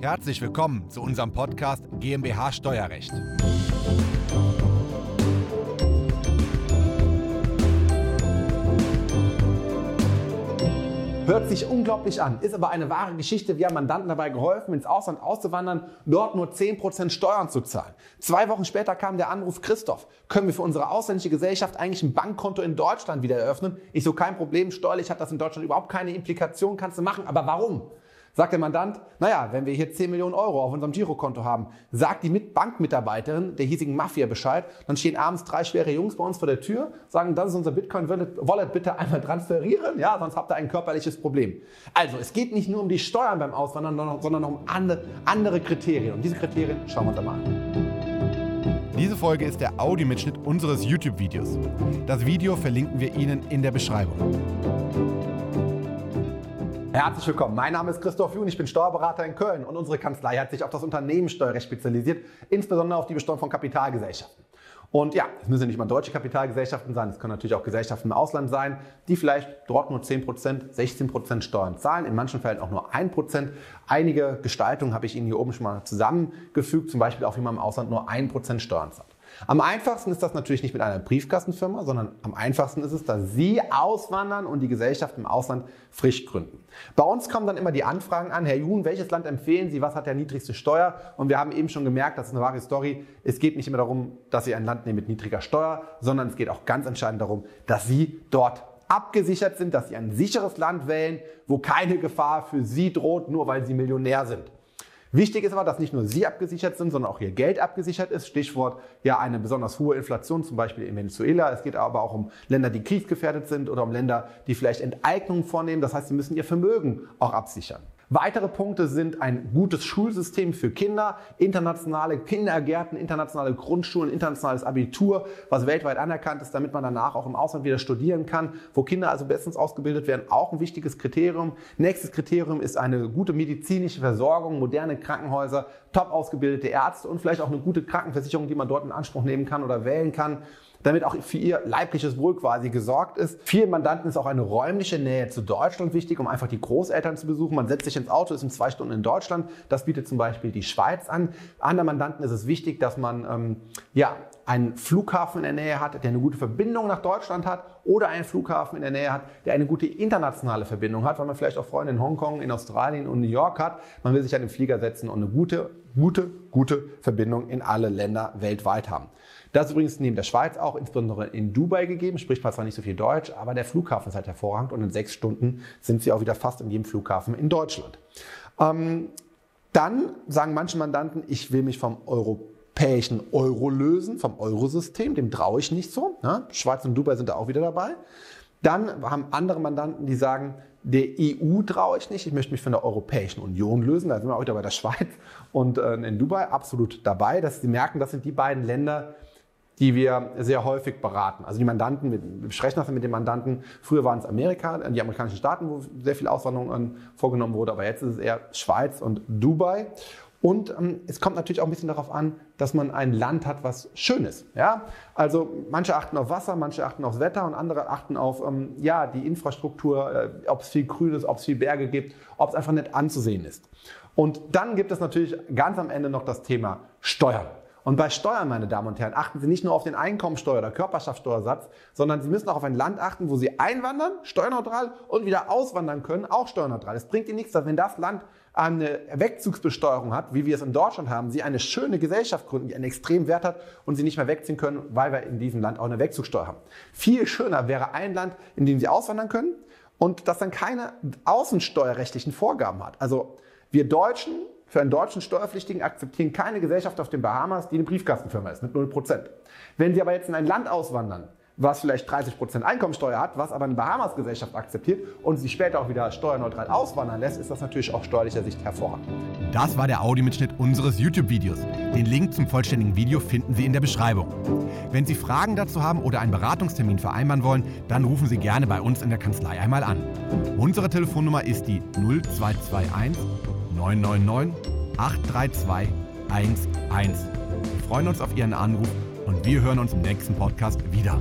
Herzlich willkommen zu unserem Podcast GmbH Steuerrecht. Hört sich unglaublich an, ist aber eine wahre Geschichte. Wir haben Mandanten dabei geholfen, ins Ausland auszuwandern, dort nur 10% Steuern zu zahlen. Zwei Wochen später kam der Anruf, Christoph, können wir für unsere ausländische Gesellschaft eigentlich ein Bankkonto in Deutschland wieder eröffnen? Ich so, kein Problem, steuerlich hat das in Deutschland überhaupt keine Implikation, kannst du machen. Aber warum? Sagt der Mandant, naja, wenn wir hier 10 Millionen Euro auf unserem Girokonto haben, sagt die Bankmitarbeiterin der hiesigen Mafia Bescheid, dann stehen abends drei schwere Jungs bei uns vor der Tür, sagen, das ist unser Bitcoin-Wallet, bitte einmal transferieren, ja, sonst habt ihr ein körperliches Problem. Also, es geht nicht nur um die Steuern beim Auswandern, sondern um andere Kriterien. Und diese Kriterien schauen wir uns einmal an. Diese Folge ist der Audiomitschnitt unseres YouTube-Videos. Das Video verlinken wir Ihnen in der Beschreibung. Herzlich willkommen. Mein Name ist Christoph Jun, ich bin Steuerberater in Köln und unsere Kanzlei hat sich auf das Unternehmenssteuerrecht spezialisiert, insbesondere auf die Besteuerung von Kapitalgesellschaften. Und ja, es müssen nicht mal deutsche Kapitalgesellschaften sein, es können natürlich auch Gesellschaften im Ausland sein, die vielleicht dort nur 10%, 16% Steuern zahlen, in manchen Fällen auch nur 1%. Einige Gestaltungen habe ich Ihnen hier oben schon mal zusammengefügt, zum Beispiel auch wie man im Ausland nur 1% Steuern zahlt. Am einfachsten ist das natürlich nicht mit einer Briefkastenfirma, sondern am einfachsten ist es, dass Sie auswandern und die Gesellschaft im Ausland frisch gründen. Bei uns kommen dann immer die Anfragen an, Herr Jun, welches Land empfehlen Sie, was hat der niedrigste Steuer? Und wir haben eben schon gemerkt, das ist eine wahre Story. Es geht nicht immer darum, dass Sie ein Land nehmen mit niedriger Steuer, sondern es geht auch ganz entscheidend darum, dass Sie dort abgesichert sind, dass Sie ein sicheres Land wählen, wo keine Gefahr für Sie droht, nur weil Sie Millionär sind. Wichtig ist aber, dass nicht nur Sie abgesichert sind, sondern auch Ihr Geld abgesichert ist. Stichwort ja eine besonders hohe Inflation, zum Beispiel in Venezuela. Es geht aber auch um Länder, die kriegsgefährdet sind oder um Länder, die vielleicht Enteignungen vornehmen. Das heißt, Sie müssen Ihr Vermögen auch absichern. Weitere Punkte sind ein gutes Schulsystem für Kinder, internationale Kindergärten, internationale Grundschulen, internationales Abitur, was weltweit anerkannt ist, damit man danach auch im Ausland wieder studieren kann, wo Kinder also bestens ausgebildet werden, auch ein wichtiges Kriterium. Nächstes Kriterium ist eine gute medizinische Versorgung, moderne Krankenhäuser, top ausgebildete Ärzte und vielleicht auch eine gute Krankenversicherung, die man dort in Anspruch nehmen kann oder wählen kann damit auch für ihr leibliches Wohl quasi gesorgt ist. Vielen Mandanten ist auch eine räumliche Nähe zu Deutschland wichtig, um einfach die Großeltern zu besuchen. Man setzt sich ins Auto, ist in zwei Stunden in Deutschland. Das bietet zum Beispiel die Schweiz an. Anderen Mandanten ist es wichtig, dass man ähm, ja, einen Flughafen in der Nähe hat, der eine gute Verbindung nach Deutschland hat oder einen Flughafen in der Nähe hat, der eine gute internationale Verbindung hat, weil man vielleicht auch Freunde in Hongkong, in Australien und New York hat. Man will sich an den Flieger setzen und eine gute, gute, gute Verbindung in alle Länder weltweit haben. Das ist übrigens neben der Schweiz auch insbesondere in Dubai gegeben, spricht man zwar nicht so viel Deutsch, aber der Flughafen ist halt hervorragend und in sechs Stunden sind sie auch wieder fast in jedem Flughafen in Deutschland. Ähm, dann sagen manche Mandanten, ich will mich vom europäischen Euro lösen, vom Eurosystem, dem traue ich nicht so. Ne? Schweiz und Dubai sind da auch wieder dabei. Dann haben andere Mandanten, die sagen, der EU traue ich nicht, ich möchte mich von der Europäischen Union lösen. Da sind wir auch wieder bei der Schweiz und äh, in Dubai absolut dabei, dass sie merken, das sind die beiden Länder, die wir sehr häufig beraten. Also die Mandanten, wir sprechen das mit den Mandanten. Früher waren es Amerika, die amerikanischen Staaten, wo sehr viel Auswanderung vorgenommen wurde, aber jetzt ist es eher Schweiz und Dubai. Und ähm, es kommt natürlich auch ein bisschen darauf an, dass man ein Land hat, was schön ist. Ja? Also manche achten auf Wasser, manche achten aufs Wetter und andere achten auf ähm, ja, die Infrastruktur, äh, ob es viel Grün ist, ob es viel Berge gibt, ob es einfach nett anzusehen ist. Und dann gibt es natürlich ganz am Ende noch das Thema Steuern. Und bei Steuern, meine Damen und Herren, achten Sie nicht nur auf den Einkommensteuer- oder Körperschaftssteuersatz, sondern Sie müssen auch auf ein Land achten, wo Sie einwandern, steuerneutral und wieder auswandern können, auch steuerneutral. Es bringt Ihnen nichts, dass wenn das Land eine Wegzugsbesteuerung hat, wie wir es in Deutschland haben, Sie eine schöne Gesellschaft gründen, die einen extremen Wert hat und Sie nicht mehr wegziehen können, weil wir in diesem Land auch eine Wegzugssteuer haben. Viel schöner wäre ein Land, in dem Sie auswandern können und das dann keine außensteuerrechtlichen Vorgaben hat. Also wir Deutschen für einen deutschen Steuerpflichtigen akzeptieren keine Gesellschaft auf den Bahamas, die eine Briefkastenfirma ist, mit 0%. Wenn Sie aber jetzt in ein Land auswandern, was vielleicht 30% Einkommensteuer hat, was aber eine Bahamas-Gesellschaft akzeptiert und sie später auch wieder steuerneutral auswandern lässt, ist das natürlich auch steuerlicher Sicht hervorragend. Das war der Audiomitschnitt unseres YouTube-Videos. Den Link zum vollständigen Video finden Sie in der Beschreibung. Wenn Sie Fragen dazu haben oder einen Beratungstermin vereinbaren wollen, dann rufen Sie gerne bei uns in der Kanzlei einmal an. Unsere Telefonnummer ist die 0221 999 832 11. Wir freuen uns auf Ihren Anruf und wir hören uns im nächsten Podcast wieder.